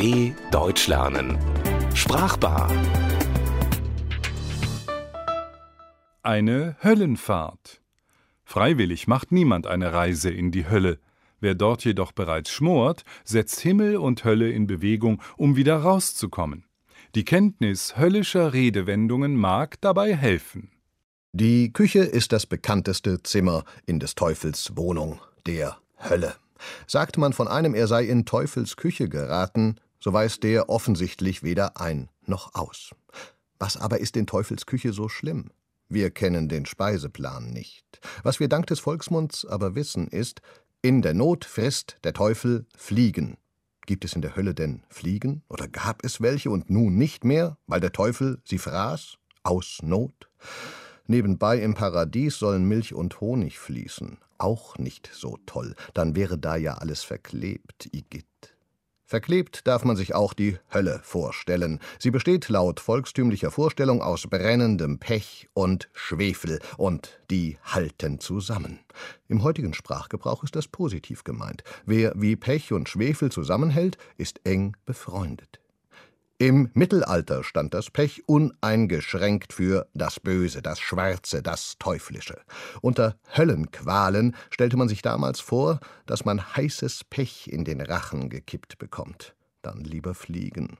DW Deutsch lernen. Sprachbar. Eine Höllenfahrt. Freiwillig macht niemand eine Reise in die Hölle. Wer dort jedoch bereits schmort, setzt Himmel und Hölle in Bewegung, um wieder rauszukommen. Die Kenntnis höllischer Redewendungen mag dabei helfen. Die Küche ist das bekannteste Zimmer in des Teufels Wohnung, der Hölle. Sagt man von einem, er sei in Teufels Küche geraten, so weiß der offensichtlich weder ein noch aus. Was aber ist in Teufels Küche so schlimm? Wir kennen den Speiseplan nicht. Was wir dank des Volksmunds aber wissen, ist, in der Not frisst der Teufel Fliegen. Gibt es in der Hölle denn Fliegen? Oder gab es welche und nun nicht mehr, weil der Teufel sie fraß? Aus Not? Nebenbei im Paradies sollen Milch und Honig fließen. Auch nicht so toll. Dann wäre da ja alles verklebt, Igitt. Verklebt darf man sich auch die Hölle vorstellen. Sie besteht laut volkstümlicher Vorstellung aus brennendem Pech und Schwefel, und die halten zusammen. Im heutigen Sprachgebrauch ist das positiv gemeint. Wer wie Pech und Schwefel zusammenhält, ist eng befreundet. Im Mittelalter stand das Pech uneingeschränkt für das Böse, das Schwarze, das Teuflische. Unter Höllenqualen stellte man sich damals vor, dass man heißes Pech in den Rachen gekippt bekommt. Dann lieber fliegen.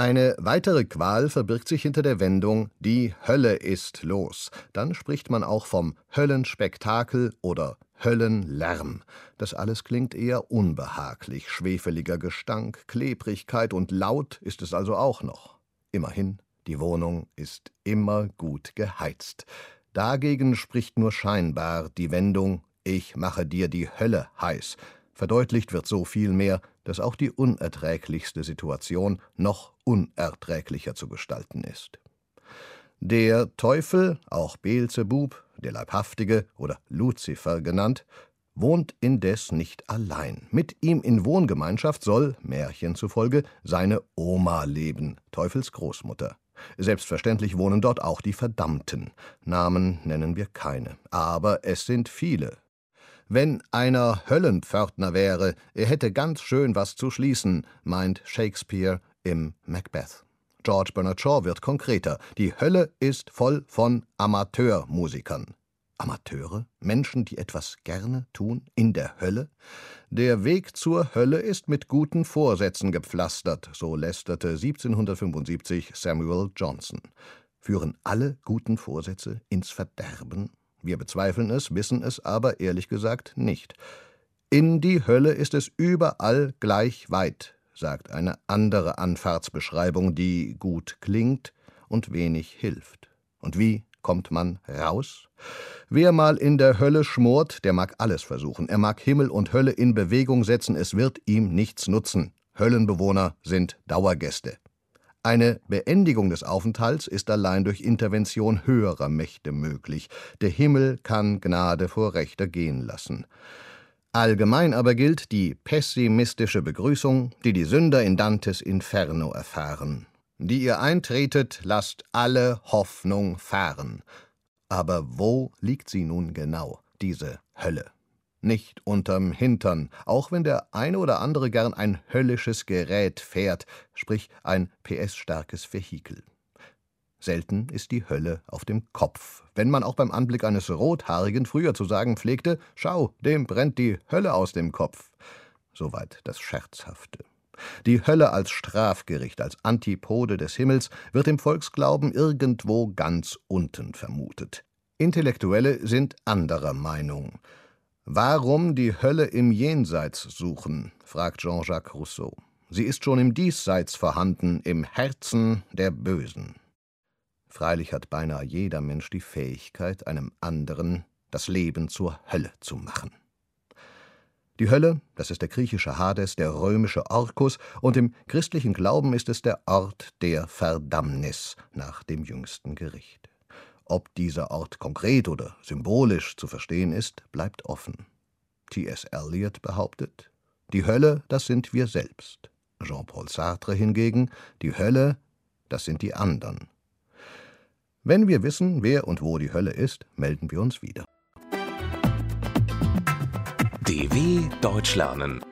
Eine weitere Qual verbirgt sich hinter der Wendung Die Hölle ist los. Dann spricht man auch vom Höllenspektakel oder Höllenlärm. Das alles klingt eher unbehaglich, schwefeliger Gestank, Klebrigkeit und laut ist es also auch noch. Immerhin, die Wohnung ist immer gut geheizt. Dagegen spricht nur scheinbar die Wendung Ich mache dir die Hölle heiß. Verdeutlicht wird so viel mehr, dass auch die unerträglichste Situation noch unerträglicher zu gestalten ist. Der Teufel, auch Beelzebub, der Leibhaftige oder Luzifer genannt, wohnt indes nicht allein. Mit ihm in Wohngemeinschaft soll, Märchen zufolge, seine Oma leben, Teufels Großmutter. Selbstverständlich wohnen dort auch die Verdammten. Namen nennen wir keine, aber es sind viele. Wenn einer Höllenpförtner wäre, er hätte ganz schön was zu schließen, meint Shakespeare im Macbeth. George Bernard Shaw wird konkreter. Die Hölle ist voll von Amateurmusikern. Amateure? Menschen, die etwas gerne tun? In der Hölle? Der Weg zur Hölle ist mit guten Vorsätzen gepflastert, so lästerte 1775 Samuel Johnson. Führen alle guten Vorsätze ins Verderben? Wir bezweifeln es, wissen es aber ehrlich gesagt nicht. In die Hölle ist es überall gleich weit, sagt eine andere Anfahrtsbeschreibung, die gut klingt und wenig hilft. Und wie kommt man raus? Wer mal in der Hölle schmort, der mag alles versuchen. Er mag Himmel und Hölle in Bewegung setzen, es wird ihm nichts nutzen. Höllenbewohner sind Dauergäste. Eine Beendigung des Aufenthalts ist allein durch Intervention höherer Mächte möglich. Der Himmel kann Gnade vor Rechter gehen lassen. Allgemein aber gilt die pessimistische Begrüßung, die die Sünder in Dantes Inferno erfahren. Die ihr eintretet, lasst alle Hoffnung fahren. Aber wo liegt sie nun genau, diese Hölle? Nicht unterm Hintern, auch wenn der eine oder andere gern ein höllisches Gerät fährt, sprich ein PS-starkes Vehikel. Selten ist die Hölle auf dem Kopf, wenn man auch beim Anblick eines Rothaarigen früher zu sagen pflegte, schau, dem brennt die Hölle aus dem Kopf. Soweit das Scherzhafte. Die Hölle als Strafgericht, als Antipode des Himmels, wird im Volksglauben irgendwo ganz unten vermutet. Intellektuelle sind anderer Meinung. Warum die Hölle im Jenseits suchen, fragt Jean-Jacques Rousseau. Sie ist schon im Diesseits vorhanden, im Herzen der Bösen. Freilich hat beinahe jeder Mensch die Fähigkeit, einem anderen das Leben zur Hölle zu machen. Die Hölle, das ist der griechische Hades, der römische Orkus, und im christlichen Glauben ist es der Ort der Verdammnis nach dem jüngsten Gericht. Ob dieser Ort konkret oder symbolisch zu verstehen ist, bleibt offen. T.S. Eliot behauptet, die Hölle, das sind wir selbst. Jean-Paul Sartre hingegen, die Hölle, das sind die anderen. Wenn wir wissen, wer und wo die Hölle ist, melden wir uns wieder. DW Deutsch lernen.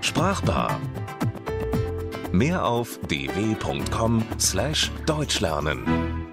Sprachbar. Mehr auf dw.com/deutschlernen.